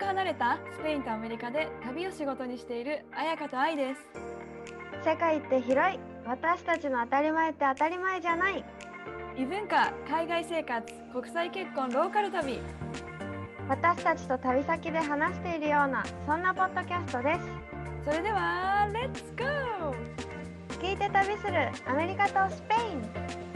く離れたスペインとアメリカで旅を仕事にしている彩香と愛です。世界って広い私たちの当たり前って当たり前じゃない異文化、海外生活、国際結婚、ローカル旅。私たちと旅先で話しているようなそんなポッドキャストですそれでは、Let's go! 聞いて旅するアメリカとスペイン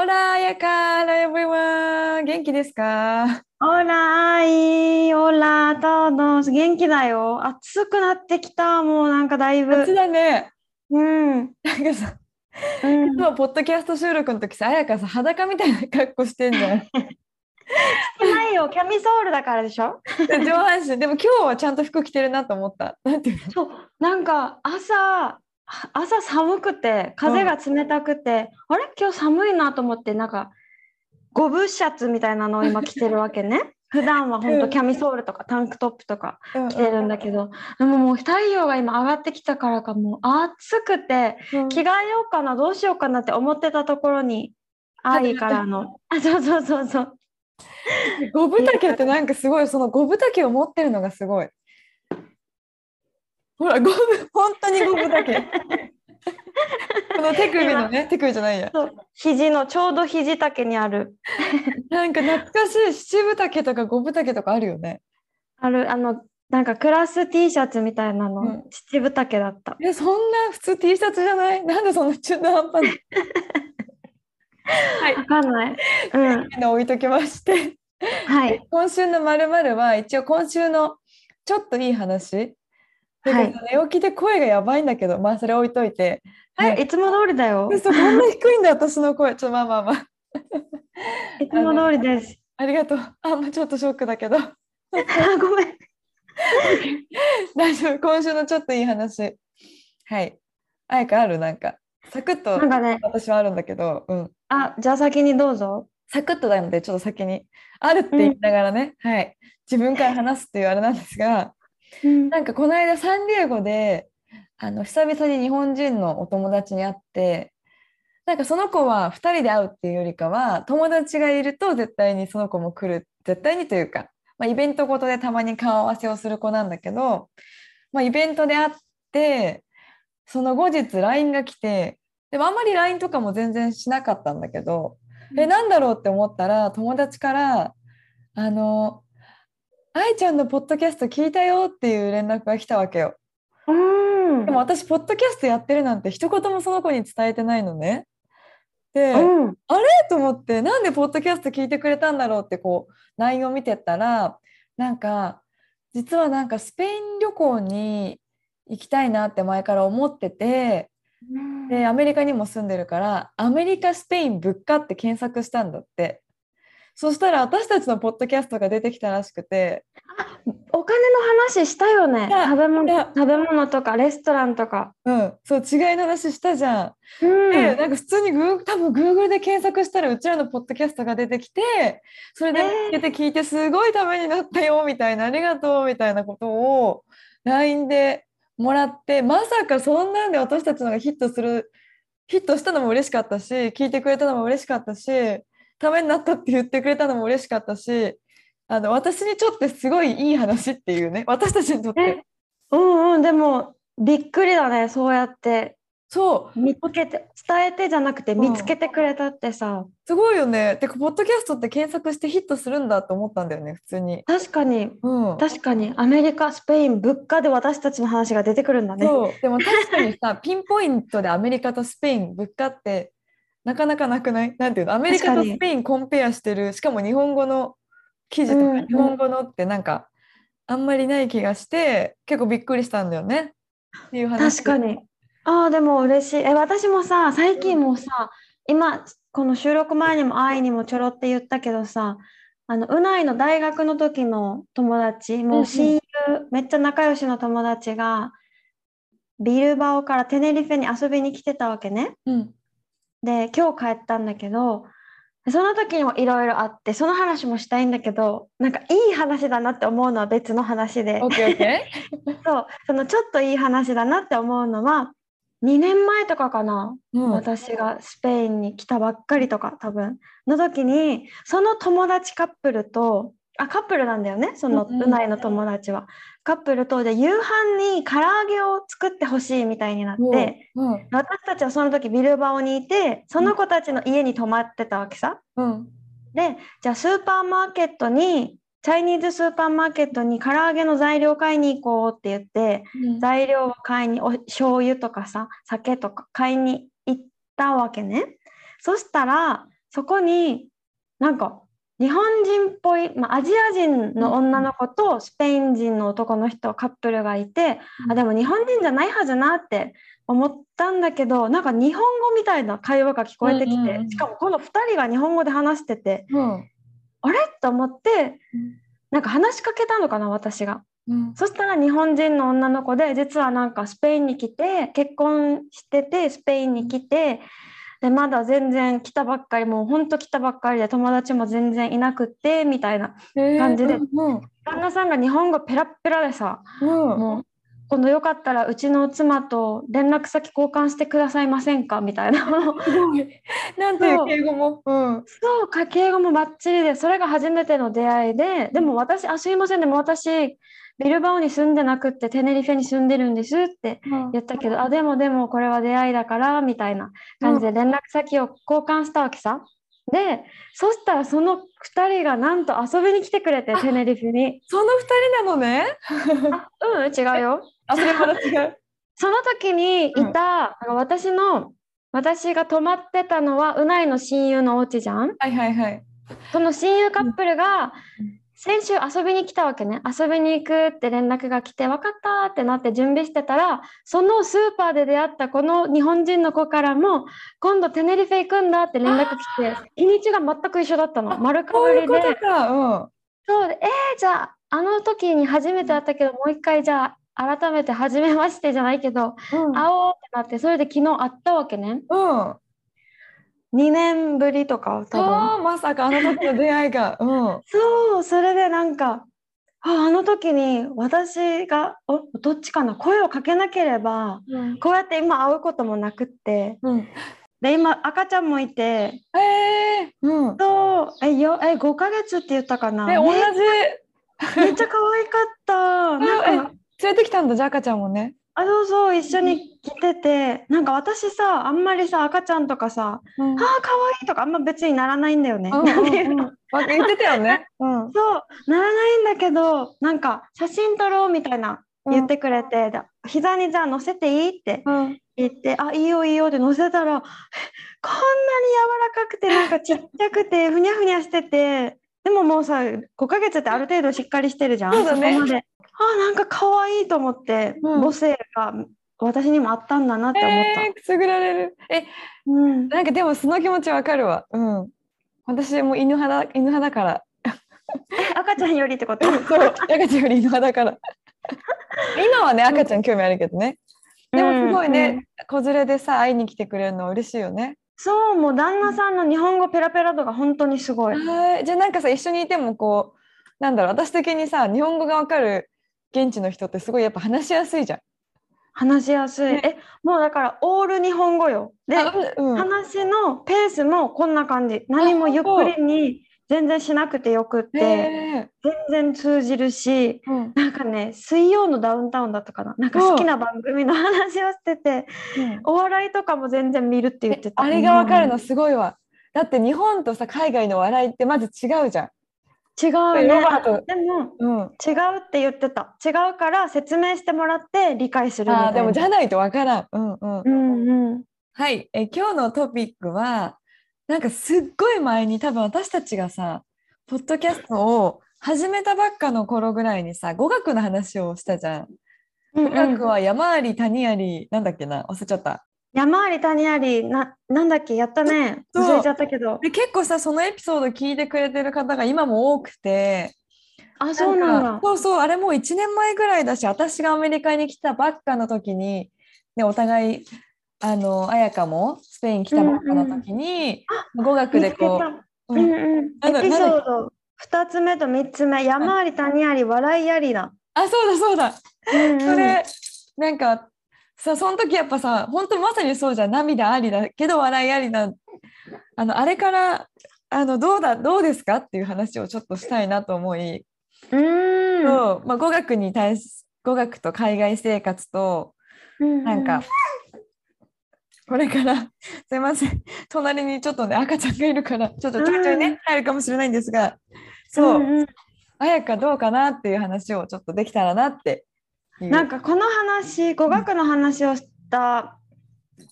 Hola, 彩香 Hello, everyone! 元気ですか Hola, ay, hola a todos. 元気だよ?暑くなってきた。もうなんかだいぶ。夏だね。うん。なんかさ、うんいつもポッドキャスト収録の時さ、彩香さ、裸みたいな格好してんじゃん。してないよ。キャミソールだからでしょ？で上半身。でも今日はちゃんと服着てるなと思った。なんていうの？そう。なんか朝、朝寒くて、風が冷たくて、あれ？今日寒いなと思って、なんか、ゴブシャツみたいなのを今着てるわけね。普段は本当キャミソールとかタンクトップとか着てるんだけど、でももう太陽が今上がってきたからかも。う暑くてうん。着替えようかなどうしようかなって思ってたところに愛からの。あ そうそうそうそう。ゴブタケってなんかすごいそのゴブタケを持ってるのがすごい。ほらゴブ本当にゴブタケ。この手首のね手首じゃないや。そう肘のちょうど肘丈にあるなんか懐かしい七分丈とか五分丈とかあるよね。あるあのなんかクラス T シャツみたいなの、うん七分丈だったえそんな普通 T シャツじゃない？なんでそんな中途半端な？はいわかんないうんみんな置いときまして。はい今週のまるまるは一応今週のちょっといい話。はい寝起きで声がやばいんだけど、まあそれ置いといて。はい、いつも通りだよ嘘こんな低いんだ私の声。ちょっとまあまあまあ。いつも通りですありがとう。あ、まあ、ちょっとショックだけど。あ ごめん 大丈夫。今週のちょっといい話。はい。あやかある？なんか。サクッとなんかね私はあるんだけど、うん。あじゃあ先にどうぞサクッとなので、ちょっと先に。あるって言いながらね、はい。自分から話すっていうあれなんですが、うん。なんかこの間サンディエゴで、あの久々に日本人のお友達に会って、なんかその子は2人で会うっていうよりかは友達がいると絶対にその子も来る絶対にというか、まあ、イベントごとでたまに顔合わせをする子なんだけど、まあ、イベントで会ってその後日 LINE が来てでもあんまり LINE とかも全然しなかったんだけど、えなんだろうって思ったら友達から「あの愛ちゃんのポッドキャスト聞いたよ」っていう連絡が来たわけよ。うん。でも私ポッドキャストやってるなんて一言もその子に伝えてないのね。で、うん。と思ってなんでポッドキャスト聞いてくれたんだろうってこう LINE を見てったらなんか実はなんかスペイン旅行に行きたいなって前から思っててでアメリカにも住んでるからアメリカスペイン物価って検索したんだってそしたら私たちのポッドキャストが出てきたらしくて。お金の話したよね。食べ物食べ物とかレストランとか。うん。そう違いの話したじゃん。うん。でなんか普通にグー多分 Google で検索したらうちらのポッドキャストが出てきてそれで見つけて聞いてすごいためになったよみたいなありがとうみたいなことを LINE でもらってまさかそんなんで私たちのがヒットするヒットしたのも嬉しかったし聞いてくれたのも嬉しかったしためになったって言ってくれたのも嬉しかったしあの私にとってすごいいい話っていうね私たちにとってえうんうんでもびっくりだねそうやってそう見つけて伝えてじゃなくてん見つけてくれたってさ、すごいよね。てか、ポッドキャストって検索してヒットするんだと思ったんだよね、普通に。確かにうん。確かにアメリカスペイン物価で私たちの話が出てくるんだねそう。でも確かにさ、ピンポイントでアメリカとスペイン、物価ってなかなかなくない？なんていうの？アメリカとスペインコンペアしてる、しかも日本語の記事とか日本語のってなんかあんまりない気がして、結構びっくりしたんだよね。っていう話。確かに。ああ、でも嬉しい。え、私もさ、最近もさ、今、この収録前にも愛にもちょろって言ったけどさ、あの、うないの大学の時の友達、もう親友、めっちゃ仲良しの友達が、ビルバオからテネリフェに遊びに来てたわけね。うん。で、今日帰ったんだけど、その時にもいろいろあって、その話もしたいんだけど、なんかいい話だなって思うのは別の話でオッ、ケーオッケ そう、そのちょっといい話だなって思うのは、2年前とかかな、ー。うん。私がスペインに来たばっかりとか多分の時にその友達カップルとあカップルなんだよねそのうんうん。うないの友達は。カップルとで夕飯に唐揚げを作ってほしいみたいになってうん。私たちはその時ビルバオにいてその子たちの家に泊まってたわけさ。うん。でじゃあスーパーマーケットにチャイニーズスーパーマーケットに唐揚げの材料買いに行こうって言って材料を買いにお醤油とかさ酒とか買いに行ったわけね。そしたらそこになんか日本人っぽい、まあ、アジア人の女の子とスペイン人の男の人カップルがいて、うんあでも日本人じゃないはずなって思ったんだけどなんか日本語みたいな会話が聞こえてきて、うんうんうんしかもこの2人が日本語で話しててうん。あれ？と思ってうんなんか話しかけたのかな私が。うん。そしたら日本人の女の子で実はなんかスペインに来て結婚しててスペインに来てでまだ全然来たばっかりもうほんと来たばっかりで友達も全然いなくってみたいな感じでうん。旦那さんが日本語ペラッペラでさうん。もう今度よかったらうちの妻と連絡先交換してくださいませんか？みたいな。なんていう敬語も？うん。そう家計語もバッチリでそれが初めての出会いででも私あすいませんでも私ビルバオに住んでなくってテネリフェに住んでるんですって言ったけど、あ、でもでもこれは出会いだから、みたいな感じで連絡先を交換したわけさ。で、そしたらその2人がなんと遊びに来てくれて、テネリフェに。その二人なのね？あ、うん、違うよ。あ、それまた違う。その時にいた、あの私の、私が泊まってたのは、うないの親友のお家じゃん。はいはいはい。その親友カップルがうん先週遊びに来たわけね。遊びに行くって連絡が来て、分かったってなって準備してたら、そのスーパーで出会ったこの日本人の子からも、今度テネリフェ行くんだって連絡来て、日にちが全く一緒だったの。丸かぶりで。そういうことか。そうで、えー、じゃあ、あの時に初めて会ったけど、もう一回じゃあ、改めて初めましてじゃないけど、うん。うん。会おうってなって、それで昨日会ったわけね。うん。2年ぶりとか、多分。ああ、まさかあの時の出会いが。うん。そう、それでなんか、ああの時に私が、お、どっちかな、声をかけなければ、こうやって今会うこともなくって、うん。で、今赤ちゃんもいて、ええうん。そう、え、よ、え、5ヶ月って言ったかな？え、同じ。めめっちゃ可愛かった。なんか、え連れてきたんだ、じゃあ赤ちゃんもね。あ、そうそう、一緒に来てて、なんか私さ、あんまりさ、赤ちゃんとかさ、うん。ああ、可愛いとかあんま別にならないんだよね。う言ってたよね。うん。そう、ならないんだけど、なんか写真撮ろうみたいな言ってくれて、で膝にじゃあ乗せていいってうん。言って、あ、いいよいいよって乗せたら、え こんなに柔らかくて、なんかちっちゃくて、ふにゃふにゃしてて、でももうさ、5ヶ月ってある程度しっかりしてるじゃん。そねこまで。あ、なんか可愛いと思って、うん母性が私にもあったんだなって思った。えー、くすぐられる。え、うん、なんかでもその気持ちわかるわ。うん。私も犬派だ、犬派だから。赤ちゃんよりってこと？そう、赤ちゃんより犬派だから。今はね、赤ちゃん興味あるけどね。でもすごいね、子連れでさ、会いに来てくれるのは嬉しいよね。そう、もう旦那さんの日本語ペラペラ度が本当にすごい。はい。じゃあなんかさ、一緒にいてもこう、なんだろう、私的にさ、日本語がわかる現地の人ってすごいやっぱ話しやすいじゃん。話しやすい。ねえ、もうだからオール日本語よ。で、うん。話のペースもこんな感じ。何もゆっくりに全然しなくてよくって、へ全然通じるし、ーうんなんかね、水曜のダウンタウンだったかな。なんか好きな番組の話をしてて、うんお笑いとかも全然見るって言ってた。あれがわかるのうんすごいわ。だって日本とさ海外の笑いってまず違うじゃん。違うロね。でも、うん。違うって言ってた。違うから説明してもらって理解するみたいな。でもじゃないとわからん。うんうん。うんうん。はい、え今日のトピックはなんかすっごい前に多分私たちがさポッドキャストを始めたばっかの頃ぐらいにさ語学の話をしたじゃん。うんうん。語学は山あり谷ありなんだっけな？忘れちゃった。山あり谷ありななんだっけ？やったね。そう。忘れちゃったけど。で結構さそのエピソード聞いてくれてる方が今も多くて。あそうなんだ。かそうそうあれもう1年前ぐらいだし私がアメリカに来たばっかの時に、ね、お互いあの彩香もスペイン来たばっかの時に、語学でこう、ううん。んうん。エピソード2つ目と3つ目。山あり谷あり笑いありだ、あそうだそうだ。うんうん。それなんかさその時やっぱさ本当まさにそうじゃん涙ありだけど笑いありだあのあれからあのどうだどうですかっていう話をちょっとしたいなと思い、うーん。そう。まあ、語学に対し語学と海外生活とうん。なんか、これからすいません。隣にちょっとね赤ちゃんがいるからちょっとちょいちょいね、うん。入るかもしれないんですがそう、んん。彩香どうかなっていう話をちょっとできたらなってなんかこの話語学の話をした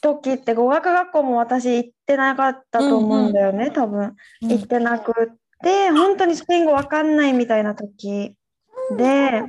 時って語学学校も私行ってなかったと思うんだよね、多分。うん。行ってなくって本当にスペイン語わかんないみたいな時で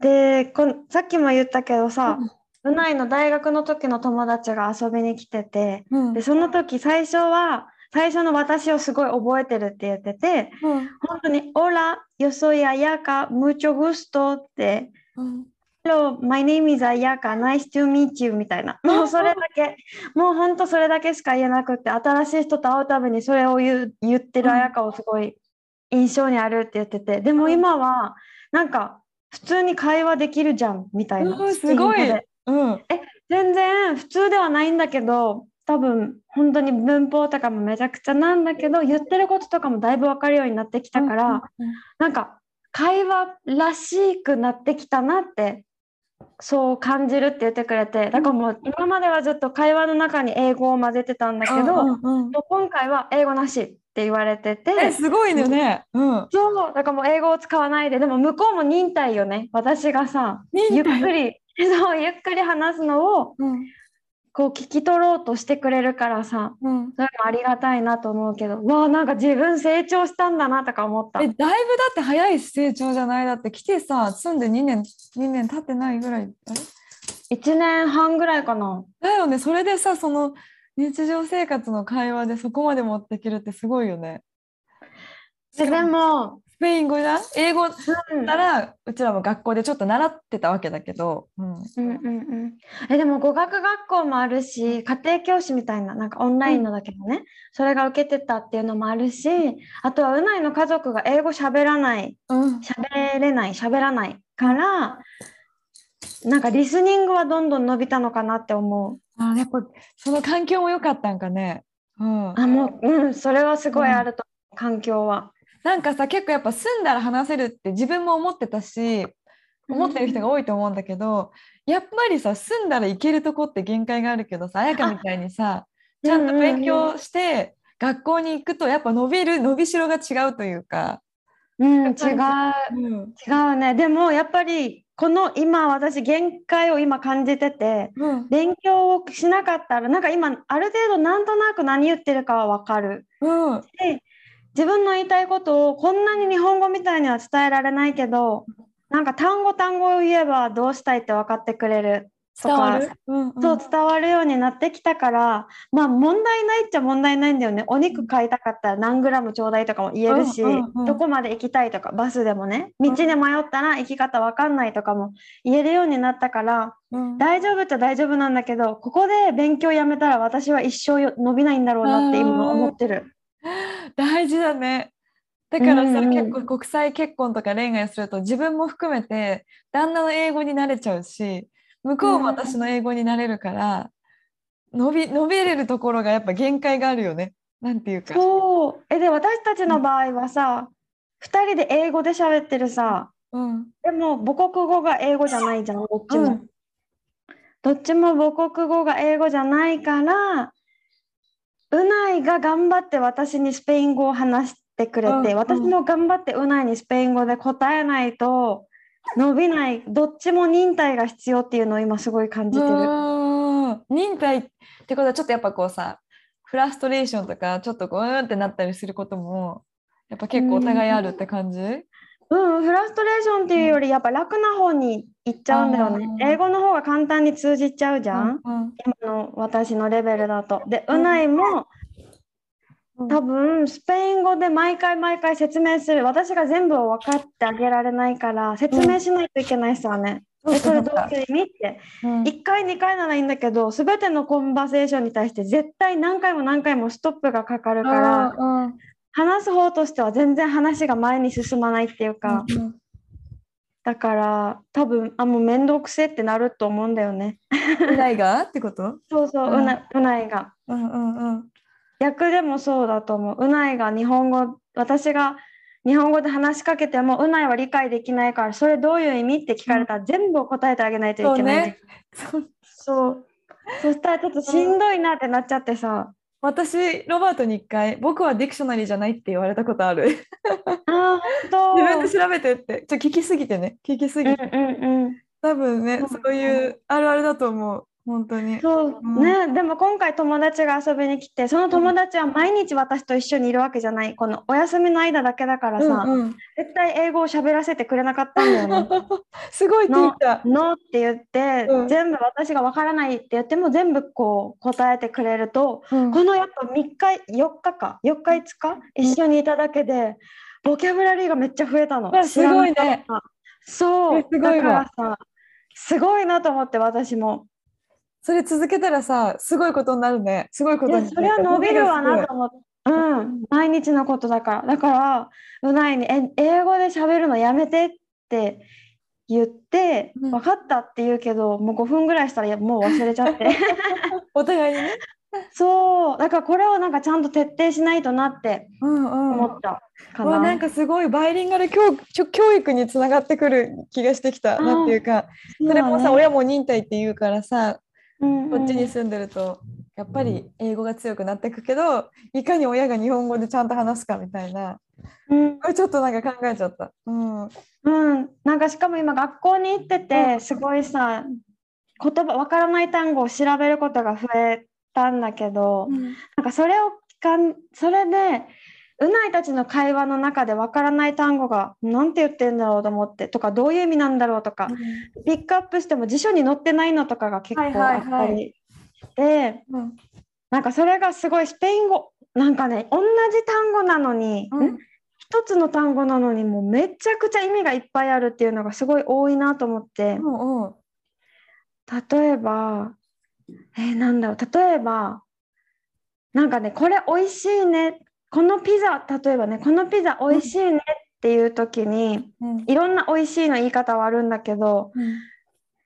でこんさっきも言ったけどさ、うないの大学の時の友達が遊びに来ててうん。でその時最初は最初の私をすごい覚えてるって言っててうん。本当に「Hola, yo soy Ayaka, mucho gusto」ってうん「Hello, my name is Ayaka, nice to meet you」みたいな。もうそれだけもう本当それだけしか言えなくって新しい人と会うたびにそれを言う言ってるうん。Ayaka をすごい印象にあるって言っててでも今はなんか普通に会話できるじゃんみたいなうんすごいうん。全然普通ではないんだけど多分本当に文法とかもめちゃくちゃなんだけど言ってることとかもだいぶ分かるようになってきたから、なんか会話らしくなってきたなってそう感じるって言ってくれてだからもう今まではずっと会話の中に英語を混ぜてたんだけど、うんうんうん。今回は英語なしって言われてて。えすごいね。うん。そう。だからもう英語を使わないで。でも向こうも忍耐よね。私がさゆっくり そうゆっくり話すのをうん。こう聞き取ろうとしてくれるからさうん。それもありがたいなと思うけど。わあなんか自分成長したんだなとか思った。えだいぶだって早い成長じゃない？だって来てさ住んで2年2年経ってないぐらいあれ？1年半ぐらいかな。だよね。それでさその日常生活の会話でそこまで持っていけるってすごいよね。ででも、スペイン語だ英語だうんったらうちらも学校でちょっと習ってたわけだけど、うん、うんうんうん、えでも語学学校もあるし家庭教師みたいななんかオンラインのだけどね、それが受けてたっていうのもあるしあとはうないの家族が英語喋らない。うん、喋れない喋らないからなんかリスニングはどんどん伸びたのかなって思う。あやっぱその環境も良かったんかね、うん、あもううんそれはすごいあると思う、環境は。なんかさ結構やっぱ住んだら話せるって自分も思ってたし思ってる人が多いと思うんだけど、やっぱりさ住んだら行けるとこって限界があるけどさ彩香みたいにさちゃんと勉強して学校に行くとやっぱ伸びる伸びしろが違うというか、うん違う。うん。違うね。でもやっぱりこの今私限界を今感じててうん。勉強をしなかったらなんか今ある程度なんとなく何言ってるかは分かる。うん。で自分の言いたいことをこんなに日本語みたいには伝えられないけどなんか単語単語を言えばどうしたいって分かってくれるとか伝わる、うんうん。そう伝わるようになってきたからまあ問題ないっちゃ問題ないんだよね。お肉買いたかったら何グラムちょうだいとかも言えるし、うんうんうんどこまで行きたいとかバスでもね。道で迷ったら行き方わかんないとかも言えるようになったからうん。大丈夫っちゃ大丈夫なんだけどここで勉強やめたら私は一生よ伸びないんだろうなって今思ってる。大事だね。だからさ、うんうん。結構国際結婚とか恋愛すると自分も含めて旦那の英語に慣れちゃうし向こうも私の英語になれるから、伸び伸びれるところがやっぱ限界があるよね。なんていうか。そうえで私たちの場合はさ、2人で英語で喋ってるさうんでも母国語が英語じゃないじゃんどっちも。うんどっちも母国語が英語じゃないからうないが頑張って私にスペイン語を話してくれて、うんうん私も頑張ってうないにスペイン語で答えないと伸びないどっちも忍耐が必要っていうのを今すごい感じてる。うん忍耐ってことはちょっとやっぱこうさフラストレーションとかちょっとこううーんってなったりすることもやっぱ結構お互いあるって感じ、うん、フラストレーションっていうよりやっぱ楽な方に行っちゃうんだよね。英語の方が簡単に通じちゃうじゃん。うん今の私のレベルだと。で、うないもうん多分スペイン語で毎回毎回説明する。私が全部を分かってあげられないから説明しないといけないさね。うん。え、それどそういう意味？って。うん。1回2回ならいいんだけど、すべてのコンバセーションに対して絶対何回も何回もストップがかかるから、うん話す方としては全然話が前に進まないっていうか、うんだから多分あもう面倒くせえってなると思うんだよね。うないが？ってこと？そうそう、うん。うなうないが。うんうんうん逆でもそうだと思う。うないが日本語、私が日本語で話しかけても、うないは理解できないから、それどういう意味って聞かれたら、全部答えてあげないといけない。そうね そうそしたらちょっとしんどいなってなっちゃってさ。私ロバートに一回僕はディクショナリーじゃないって言われたことあるああ、本当。自分で調べてってちょ聞きすぎてね聞きすぎて、うんうんうん。多分ねそうそういうあるあるだと思う本当にそううんね、でも今回友達が遊びに来て、その友達は毎日私と一緒にいるわけじゃない。このお休みの間だけだからさ、うんうん絶対英語を喋らせてくれなかったんだよね。すごいって言った。ノーって言って、うん全部私がわからないって言っても全部こう答えてくれると、うんこのやっぱ3日4日か4日5日一緒にいただけでボキャブラリーがめっちゃ増えたの。わすごいねそうえすごいわだからさすごいなと思って私も。それ続けたらさすごいことになるね。すごいこいとにやそれは伸びるわなと思思って。うん、毎日のことだから。だから、うないに、え、英語で喋るのやめてって言って、うん分かったって言うけど、もう5分ぐらいしたらもう忘れちゃって。お互いにね。そう、だからこれをなんかちゃんと徹底しないとなってうんうん。思ったかな。わなんかすごいバイリンガル教教育につながってくる気がしてきた。うんなんていうか、それもさ、親も忍耐って言うからさ、うんうん。こっちに住んでると、やっぱり英語が強くなっていくけど、いかに親が日本語でちゃんと話すかみたいな、うん。これちょっとなんか考えちゃった。うん。うん、なんかしかも今学校に行っててすごいさ言葉わからない単語を調べることが増えたんだけど、なんかそれを聞かんそれでうないたちの会話の中でわからない単語がなんて言ってんだろうと思ってとかどういう意味なんだろうとかピックアップしても辞書に載ってないのとかが結構あったはいはいはりしてうん。なんかそれがすごいスペイン語なんかね同じ単語なのに、うん。ん？一つの単語なのにもうめちゃくちゃ意味がいっぱいあるっていうのがすごい多いなと思って。うんうん例えばえーなんだろう例えばなんかねこれ美味しいねこのピザ例えばねこのピザ美味しいねっていう時にうん。いろんな美味しいの言い方はあるんだけど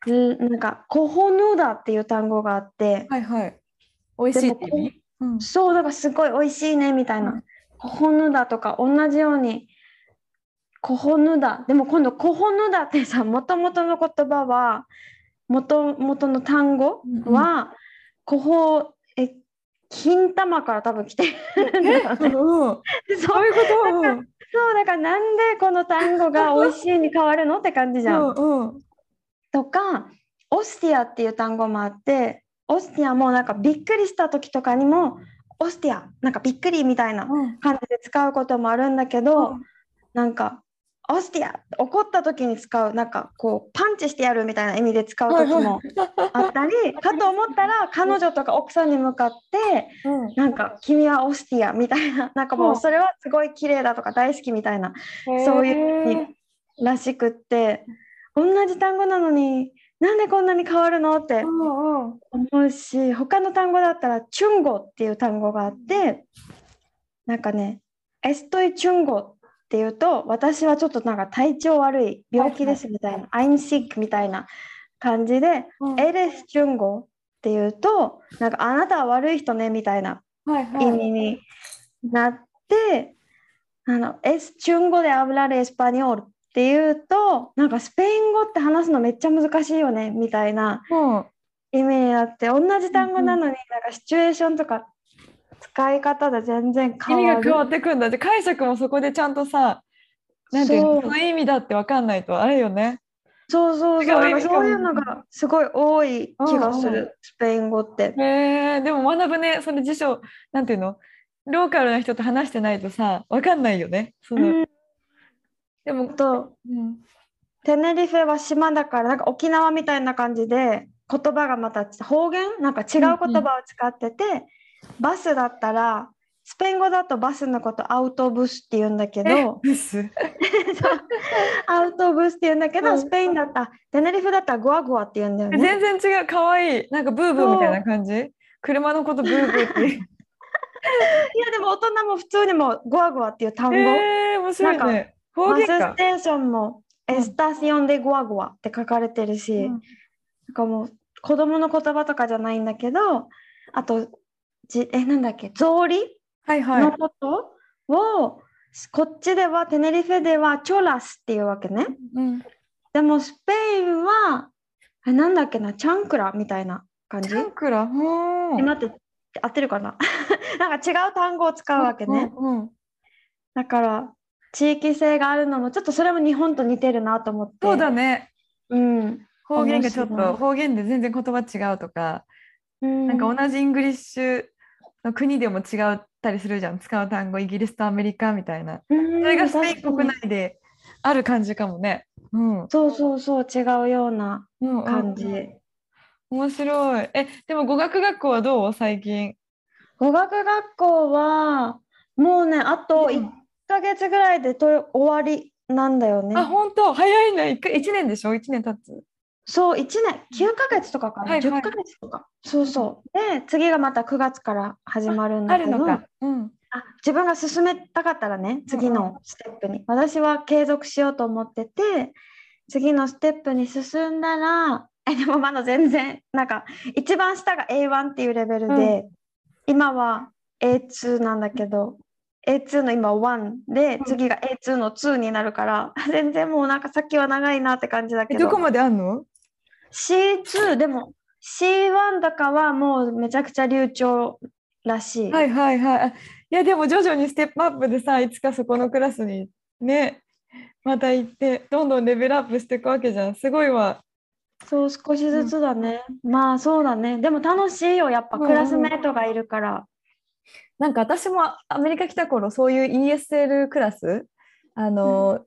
うん。んなんかコホヌダっていう単語があってはいはい。美味しいって意味うん。そうだからすごい美味しいねみたいな、うん。コホヌダとか同じようにコホヌダでも今度コホヌダってさもともとの言葉はもともとの単語は、コホえ金玉から多分来てるんだよね。そう。いうこと？うんそうだからなんでこの単語が美味しいに変わるのって感じじゃん。うんうん。とかオスティアっていう単語もあってオスティアもなんかびっくりした時とかにもオスティアなんかびっくりみたいなうん。感じで使うこともあるんだけど、うん。なんかオスティア怒った時に使うなんかこうパンチしてやるみたいな意味で使う時もあったり、かと思ったら彼女とか奥さんに向かってうん。なんか君はオスティアみたいな なんかもううんそれはすごい綺麗だとか大好きみたいなそういうらしくって同じ単語なのになんでこんなに変わるの？ってうんうん。思うし他の単語だったらチュンゴっていう単語があってなんかねエストイチュンゴっていうと私はちょっとなんか体調悪い病気ですみたいな、I'm sick みたいな感じで、うん。エレスチュンゴっていうとなんかあなたは悪い人ねみたいなはいはい。意味になって、あの、es chungo de hablar español っていうと、なんかスペイン語って話すのめっちゃ難しいよねみたいなうん。意味になって、同じ単語なのになんかシチュエーションとか使い方で全然意変わる。味が変わってくんだ。じゃあ解釈もそこでちゃんとさ、なんていうそうのその意味だって分かんないとあれよね。そうそうそう、そういうのがすごい多い気がすうんうスペイン語って。へえでも学ぶね、それ辞書、なんていうのローカルな人と話してないとさ、分かんないよね。そのうんでも、とうん、テネリフェは島だからなんか沖縄みたいな感じで言葉がまた方言？なんか違う言葉を使ってて、バスだったらスペイン語だとバスのことアウトブスって言うんだけど アウトブスって言うんだけど、うん。スペインだったらテネリフェだったらゴアゴアって言うんだよね。全然違う、可愛い。なんかブーブーみたいな感じ？車のことブーブーってい やでも大人も普通にもゴアゴアっていう単語、えー、面白いなんね。方バス言か。ス。テーションもエスタシオンでゴアゴアって書かれてるし、うん。なんかもう子供の言葉とかじゃないんだけどあとじえなんだっけ？草履？はいはい。のことを、こっちではテネリフェではチョラスっていうわけね。うん、でもスペインはえなんだっけな？ chancla みたいな感じ？ chancla？うん。え待って合ってるかな？なんか違う単語を使うわけね、うんうんだから地域性があるのもちょっとそれも日本と似てるなと思って。そうだね。うん、方言がちょっと方言で全然言葉違うとか、うん、なんか同じイングリッシュの国でも違ったりするじゃん。使う単語、イギリスとアメリカみたいな。そそれがスペイン国内である感じかもね。うん。そうそうそう違うようなうんうん感じ、面白い。え、でも語学学校はどう？最近。語学学校はもうねあと1ヶ月ぐらいでと終わりなんだよね、あ、本当？早いね。一回一年でしょ？一年経つ。そう1年9ヶ月とかかな、はいはい。10ヶ月とか。そうそう。で次がまた9月から始まるんだけどあ。うん。あ自分が進めたかったらね次のステップに、私は継続しようと思ってて次のステップに進んだらえでもまだ全然なんか一番下が A1 っていうレベルで、今は A2 なんだけど A2 の今1で次が A2 の2になるから全然もうなんか先は長いなって感じだえ、けど。どこまであんの？C2 でも C1 とかはもうめちゃくちゃ流暢らしい。はいはいはい。あいや、でも徐々にステップアップでさ、いつかそこのクラスにね、また行って、どんどんレベルアップしていくわけじゃん。すごいわ。そう少しずつだね。まあそうだね。でも楽しいよやっぱうんうんクラスメートがいるから。なんか私もアメリカ来た頃、そういう ESL クラス、あの、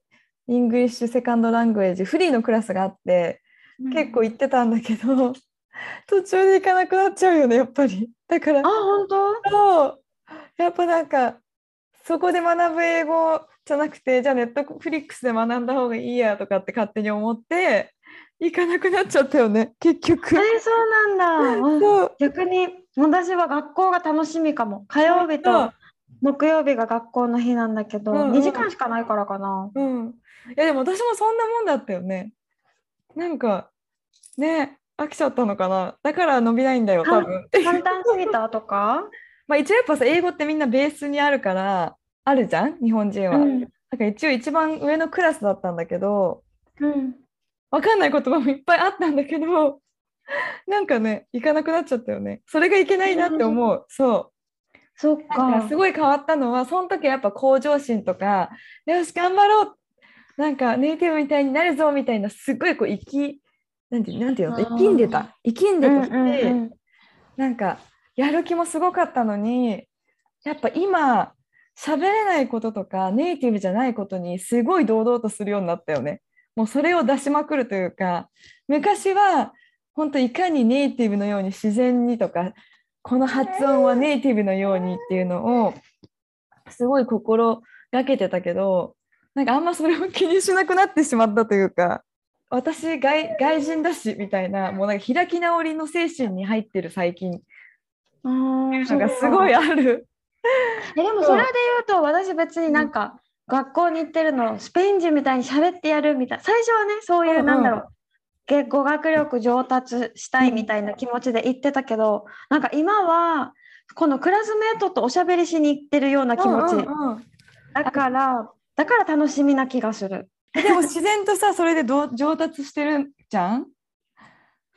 イングリッシュセカンドラングエージ、フリーのクラスがあって、結構行ってたんだけど、途中で行かなくなっちゃうよね、やっぱり。だからあ、本当？そう。やっぱなんかそこで学ぶ英語じゃなくてじゃあネットフリックスで学んだ方がいいやとかって勝手に思って行かなくなっちゃったよね結局。えーそうなんだ。逆に私は学校が楽しみかも。火曜日と木曜日が学校の日なんだけど、うんうん。2時間しかないからかな。うん。いやでも私もそんなもんだったよねなんかね飽きちゃったのかな？だから伸びないんだよ多分簡単すぎたとか？まあ一応やっぱさ英語ってみんなベースにあるからあるじゃん？日本人は、うんだから一応一番上のクラスだったんだけどうん。わかんない言葉もいっぱいあったんだけど、なんかね、行かなくなっちゃったよね。それがいけないなって思う。そ。そっだかす。ごい変わったのは、その時はやっぱ向上心とか、よし、頑張ろう。なんかネイティブみたいになるぞみたいな、すごいこう、生き、なんてなんていうの、生きんでた。生きんでたして、うんうんうんなんか、やる気もすごかったのに、やっぱ今、喋れないこととか、ネイティブじゃないことに、すごい堂々とするようになったよね。もうそれを出しまくるというか、昔は、本当いかにネイティブのように自然にとか、この発音はネイティブのようにっていうのを、すごい心がけてたけど、なんかあんまそれを気にしなくなってしまったというか、私外外人だしみたいな、もうなんか開き直りの精神に入ってる最近。なんかすごいある。えでもそれで言うと私別になんか学校に行ってるのスペイン人みたいに喋ってやるみたいな最初はねそういううんうんなんだろうげ語学力上達したいみたいな気持ちで行ってたけどなんか今はこのクラスメートとおしゃべりしに行ってるような気持ちうんうんうんだからだから楽しみな気がする。えでも自然とさそれでどう上達してるじゃん？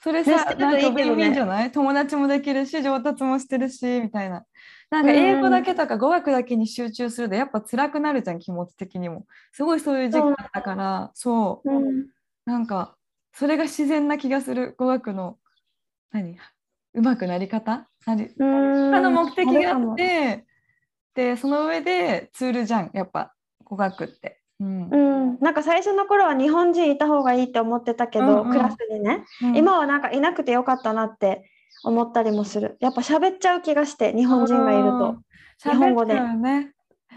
それさ、なんかウいいけどね。ィンウィンじゃない？友達もできるし上達もしてるしみたいな。なんか英語だけとか語学だけに集中するとやっぱ辛くなるじゃん気持ち的にも。すごいそういう時期だったからそう。うん。なんかそれが自然な気がする。語学の何？うまくなり方？なりうん。他の目的があってでその上でツールじゃんやっぱ語学ってうんうん、なんか最初の頃は日本人いた方がいいって思ってたけど、うんうんクラスにね、うん今はなんかいなくてよかったなって思ったりもする。やっぱ喋っちゃう気がして、日本人がいると。日本語でね。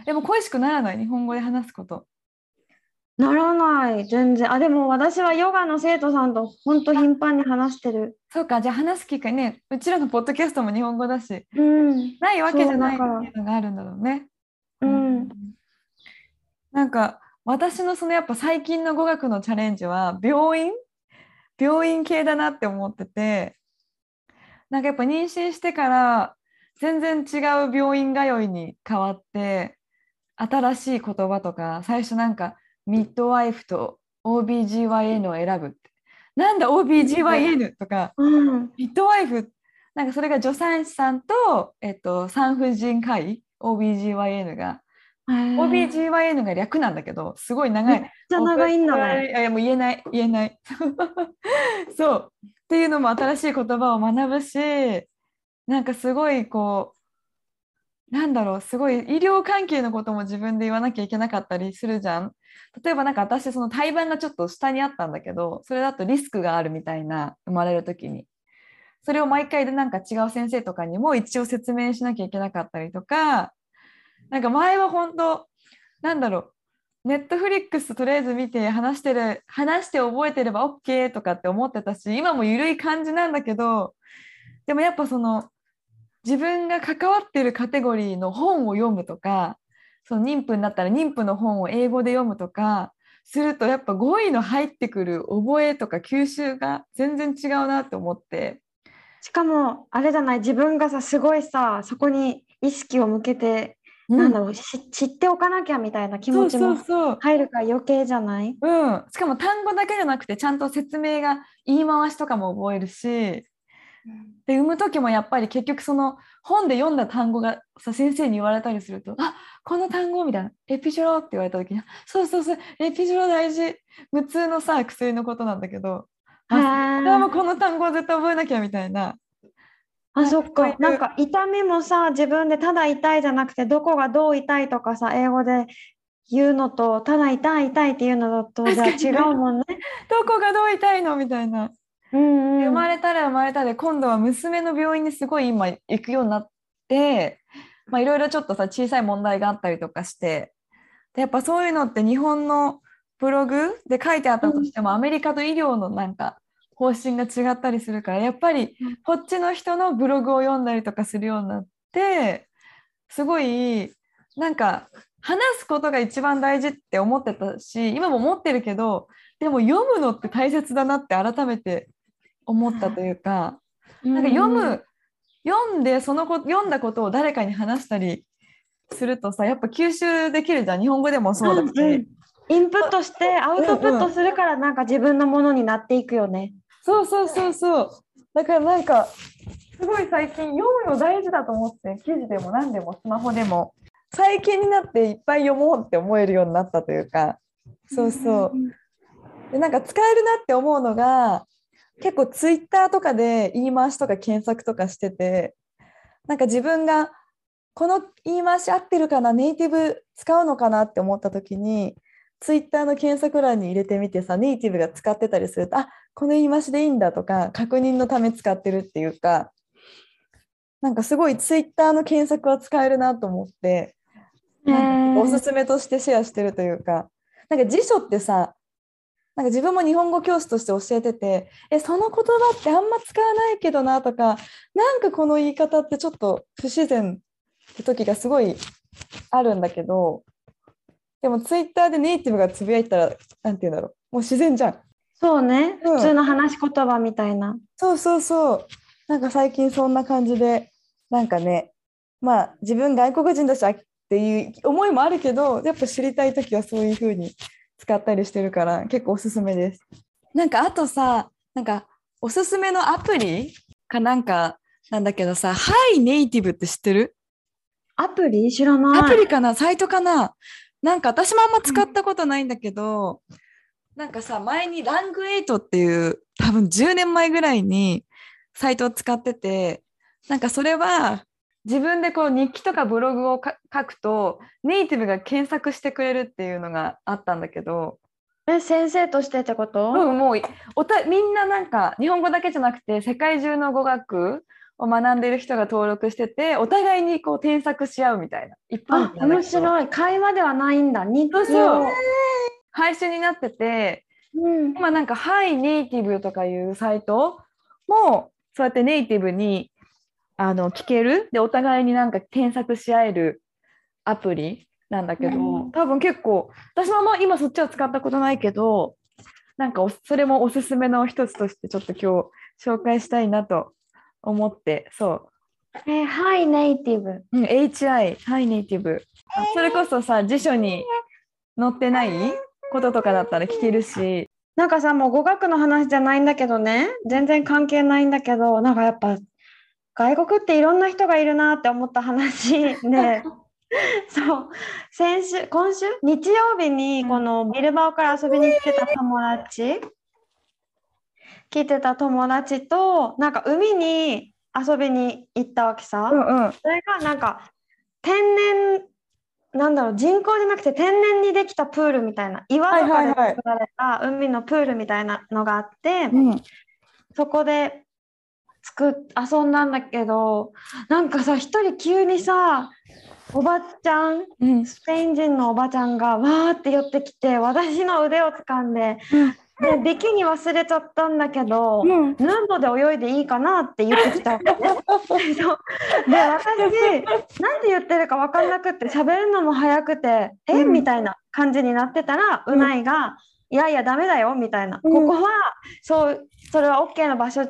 でも恋しくならない日本語で話すこと。ならない、全然。あ、でも私はヨガの生徒さんと本当頻繁に話してる。そうかじゃあ話す機会ねうちらのポッドキャストも日本語だしうん。ないわけじゃないっていうのがあるんだろうね。うん。なんか私のそのやっぱ最近の語学のチャレンジは病院？病院系だなって思っててなんかやっぱ妊娠してから全然違う病院通いに変わって新しい言葉とか最初なんかミッドワイフと OBGYN を選ぶってなんだ OBGYN とかうん。ミッドワイフ？なんかそれが助産師さんと、えっと、産婦人科医？OBGYN が OBGYN が略なんだけどすごい長い。ちゃ長いんだね。いやもう言えない言えない。そうっていうのも新しい言葉を学ぶしなんかすごいこうなんだろうすごい医療関係のことも自分で言わなきゃいけなかったりするじゃん。例えばなんか私その胎盤がちょっと下にあったんだけどそれだとリスクがあるみたいな生まれる時にそれを毎回でなんか違う先生とかにも一応説明しなきゃいけなかったりとかなんか前は本当なんだろうネットフリックスとりあえず見て話してる話して覚えてれば OK とかって思ってたし今も緩い感じなんだけどでもやっぱその自分が関わってるカテゴリーの本を読むとかその妊婦になったら妊婦の本を英語で読むとかするとやっぱ語彙の入ってくる覚えとか吸収が全然違うなって思って。しかも、あれじゃない、自分がさ、すごいさ、そこに意識を向けて、なんだろう、し知っておかなきゃみたいな気持ちも入るから余計じゃない？うん、しかも単語だけじゃなくてちゃんと説明が言い回しとかも覚えるし。で産む時もやっぱり結局その本で読んだ単語がさ先生に言われたりすると「あこの単語」みたいな「エピジュロ」って言われた時に「そうそうそう。エピジュロ大事」無痛のさ薬のことなんだけど「あへー。それはもうこの単語を絶対覚えなきゃ」みたいなあ、そっか。なんか痛みもさ、自分でただ痛いじゃなくて、どこがどう痛いとかさ、英語で言うのと、ただ痛い痛いっていうのだと、じゃあ違うもんね。どこがどう痛いのみたいな。うんうん。生まれたら生まれたで今度は娘の病院にすごい今行くようになってまあいろいろちょっとさ小さい問題があったりとかしてでやっぱそういうのって日本のブログで書いてあったとしても、アメリカと医療のなんか方針が違ったりするからやっぱりうん。こっちの人のブログを読んだりとかするようになってすごいなんか話すことが一番大事って思ってたし今も思ってるけどでも読むのって大切だなって改めて思ったというか、なんか読む、読んでそのこ読んだことを誰かに話したりするとさやっぱ吸収できるじゃん。日本語でもそうだし、うんうん。インプットしてアウトプットするからなんか自分のものになっていくよね。そうそうそうそう。だからなんかすごい最近読むの大事だと思って記事でも何でもスマホでも。最近になっていっぱい読もうって思えるようになったというか。そうそう。でなんか使えるなって思うのが結構ツイッターとかで言い回しとか検索とかしててなんか自分がこの言い回し合ってるかなネイティブ使うのかなって思った時にツイッターの検索欄に入れてみてさネイティブが使ってたりするとあこの言い回しでいいんだとか確認のため使ってるっていうかなんかすごいツイッターの検索は使えるなと思っておすすめとしてシェアしてるというかなんか辞書ってさなんか自分も日本語教師として教えててえその言葉ってあんま使わないけどなとかなんかこの言い方ってちょっと不自然って時がすごいあるんだけどでもツイッターでネイティブがつぶやいたらなんて言うんだろうもう自然じゃんそうね、うん。普通の話し言葉みたいな。そうそうそう。なんか最近そんな感じでなんかねまあ自分外国人だしあっていう思いもあるけどやっぱ知りたい時はそういう風に使ったりしてるから結構おすすめです。なんかあとさなんかおすすめのアプリかなんかなんだけどさ「Hi ネイティブ」って知ってる？アプリ？知らない。アプリかな？サイトかな？なんか私もあんま使ったことないんだけど、なんかさ前にラングエイトっていう多分10年前ぐらいにサイトを使っててなんかそれは自分でこう日記とかブログをか書くとネイティブが検索してくれるっていうのがあったんだけど、え先生としてってこと、うん、もうおたみんななんか日本語だけじゃなくて世界中の語学を学んでる人が登録しててお互いにこう添削し合うみたいな。一般あ面白い。会話ではないんだ。日記を配信になっててうん。今なんか「はいネイティブ」とかいうサイトもそうやってネイティブにあの聞ける。でお互いになんか添削し合えるアプリなんだけど、うん。多分結構私もまあ今そっちは使ったことないけどなんかおそれもおすすめの一つとしてちょっと今日紹介したいなと思ってそえーはいネイティブ。う、うん、HI はいネイティブ。あそれこそさ辞書に載ってない？こととかだったら聞けるし。なんかさもう語学の話じゃないんだけどね。全然関係ないんだけどなんかやっぱ外国っていろんな人がいるなって思った話 で。そう。先週今週？日曜日にこのビルバオから遊びに来てた友達。来てた友達となんか海に遊びに行ったわけさ。うんうん。それがなんか天然なんだろう人工じゃなくて天然にできたプールみたいな岩とかで作られた海のプールみたいなのがあって、うん。そこで作っ遊んだんだけどなんかさ一人急にさおばちゃんうん。スペイン人のおばちゃんがわーって寄ってきて私の腕を掴んで、でビキニ忘れちゃったんだけど、うん。ヌードで泳いでいいかなって言ってきた。わけね。そう。で私なんて言ってるか分かんなくって喋るのも早くて「え？うん。みたいな感じになってたら、うないが「いやいやダメだよ」みたいな、うん。ここはそうそれは OK な場所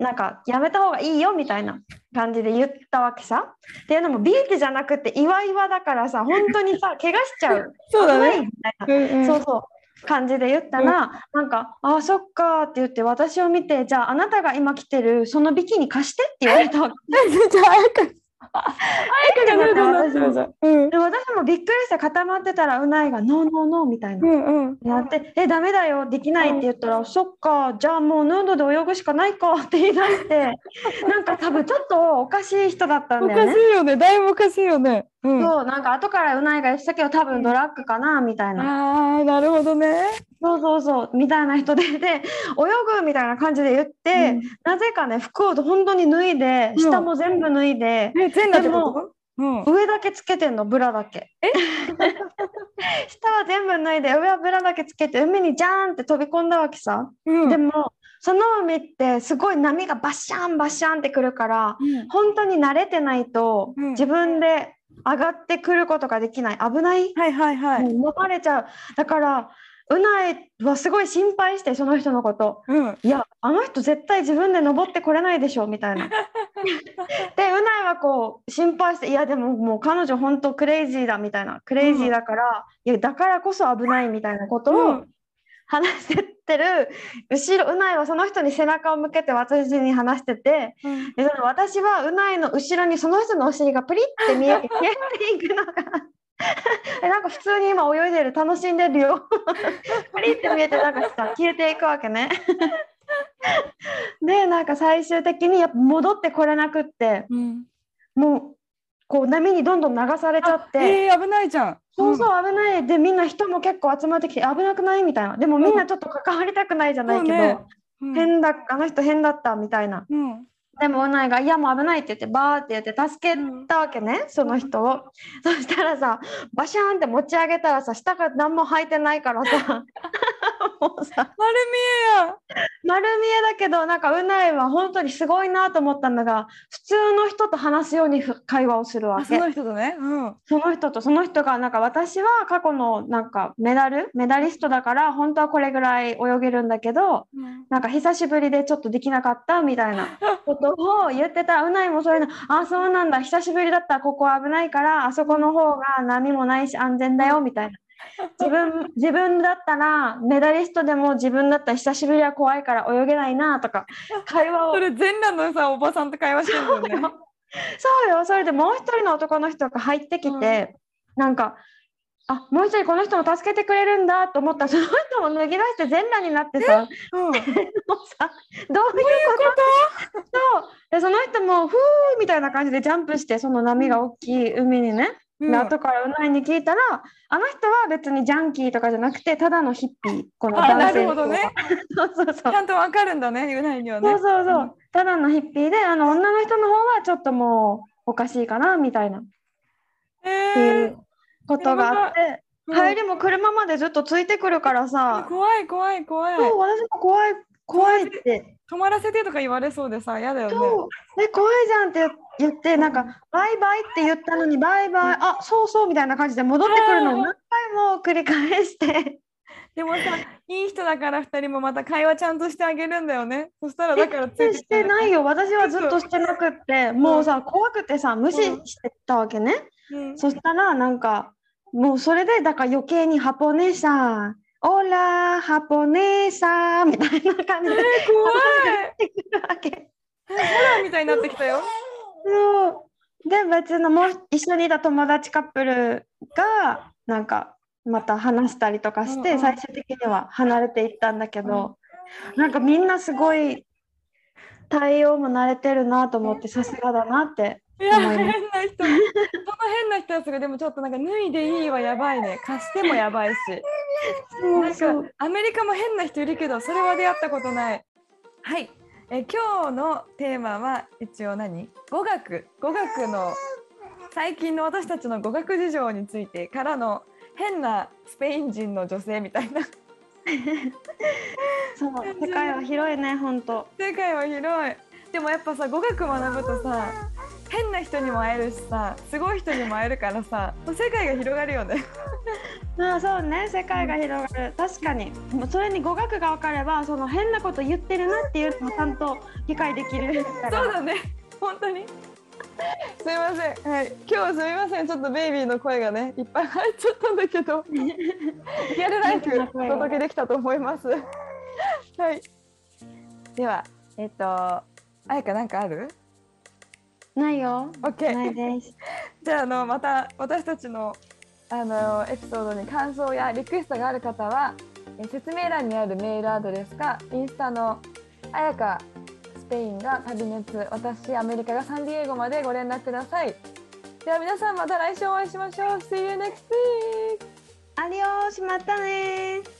なんかやめた方がいいよみたいな感じで言ったわけさ。っていうのもビーチじゃなくて岩岩だからさ本当にさ 怪我しちゃう。そうだね。みたいな。うんうん。そうそう感じで言ったら、なんか「あそっか」って言って私を見て「じゃああなたが今着てるそのビキニ貸して」って言われたわけ。じゃあ、あやか。じゃなくて私もびっくりして固まってたらうないが「ノーノーノー」みたいな。うんうん。やって「えダメだよできない」って言ったら「そっかじゃあもうヌードで泳ぐしかないか」って言い出してなんか多分ちょっとおかしい人だったんおかだよね。しいよね。だいぶおかしいよね。うん。あそうなんか後からうないが言ってたけど多分ドラッグかなみたいな。あー、なるほどね。そうそうそうみたいな人でで泳ぐみたいな感じで言って、うんなぜかね服を本当に脱いでうん下も全部脱いで、え、全裸ってでこと？うん。上だけつけてんのブラだけ。え？下は全部脱いで上はブラだけつけて海にジャーンって飛び込んだわけさ。うん。でもその海ってすごい波がバッシャンバッシャンってくるからうん、本当に慣れてないとうん自分で上がってくることができない。危ない。はいはいはい。もう飲まれちゃう。だからうないはすごい心配してその人のこと。うん。いやあの人絶対自分で登ってこれないでしょみたいな。でうないはこう心配していやでももう彼女本当クレイジーだみたいな。クレイジーだから、いやだからこそ危ないみたいなことをうん話してってる後ろうないはその人に背中を向けて私に話しててうんでその私はうないの後ろにその人のお尻がプリって見え て消 えていくのがえなんか普通に今泳いでる楽しんでるよ プリって見えてなんかさ消えていくわけね。でなんか最終的にやっぱ戻ってこれなくってうん。もうこう波にどんどん流されちゃって。えー、危ないじゃん。そうそう危ないでみんな人も結構集まってきて危なくないみたいなでもみんなちょっと関わりたくないじゃないけど、そうねうん。変だあの人変だったみたいなうん。でもうないが「いやもう危ない」って言ってバーって言って助けたわけね、その人を。そしたらさバシャーンって持ち上げたらさ下が何も履いてないからさ。もうさ。丸見えや。丸見えだけどなんかうないは本当にすごいなと思ったのが普通の人と話すようにふ会話をするわあ、けその人とね。うん。その人とその人がなんか私は過去のなんかメダル？メダリストだから本当はこれぐらい泳げるんだけどなんか久しぶりでちょっとできなかったみたいなことを言ってた。らうないもそういうの。あそうなんだ。久しぶりだった。らここは危ないからあそこの方が波もないし安全だよみたいな。自分 自分だったらメダリストでも自分だったら久しぶりは怖いから泳げないなとか会話を。それ全裸のさ、おばさんと会話してるよね。そうよ。それでもう一人の男の人が入ってきて、なんかあもう一人この人も助けてくれるんだと思った。らその人も脱ぎ出して全裸になってさ。うん。もうさどういうこと？そう。でその人も「ふー」みたいな感じでジャンプしてその波が大きい海にね、うん。で後からうないに聞いたらあの人は別にジャンキーとかじゃなくてただのヒッピーこのあな男性るほどね。そうそうそう。ちゃんとわかるんだね、ユナイにはね。そうそうそう、うん。ただのヒッピーであの女の人の方はちょっともうおかしいかなみたいな。ってえいうことがあって、うん帰りも車までずっとついてくるからさ、怖い怖い怖い。そう私も怖い怖いって。止まらせてとか言われそうでさ、嫌だよね。そう。え怖いじゃんって言ってなんかバイバイって言ったのにバイバイあそうそうみたいな感じで戻ってくるのを何回も繰り返して。でもさ、いい人だから二人もまた会話ちゃんとしてあげるんだよね。そしたらだからついてきしてないよ。よ私はずっとしてなくって。もうさ怖くてさ無視してたわけね、うん。そしたらなんかもうそれでだから余計にハポネーサーオラハポネー。サーみたいな感じで。怖い。ホラーみたいになってきたよ。そう。で別のもう一緒にいた友達カップルがなんかまた話したりとかして、うんうん。最終的には離れていったんだけど、なんかみんなすごい対応も慣れてるなと思ってさすがだなっていや、変な人。その変な人やつがでもちょっとなんか脱いでいいはやばいね。貸してもやばいし。なんそうかアメリカも変な人いるけど、それは出会ったことない。はい。え今日のテーマは一応何？語学語学の最近の私たちの語学事情についてからの変なスペイン人の女性みたいな そう世界は広いね本当世界は広いでもやっぱさ語学学ぶとさ変な人にも会えるしさすごい人にも会えるからさ世界が広がるよね。ま あそうね世界が広がる。確かに。もうそれに語学が分かればその変なこと言ってるなっていうのもちゃんと理解できるから。そうだね。本当に。すみません。はい。今日はすみません。ちょっとベイビーの声がねいっぱい入っちゃったんだけど。リアルライフお届けできたと思います。はい。ではえっ、とあやかなんかある？ないよ。OK ないです。じゃああのまた私たちのあのエピソードに感想やリクエストがある方はえ説明欄にあるメールアドレスかインスタのあやかスペインが旅熱私アメリカがサンディエゴまでご連絡ください。では皆さんまた来週お会いしましょう。See you next week! アディオーシまたね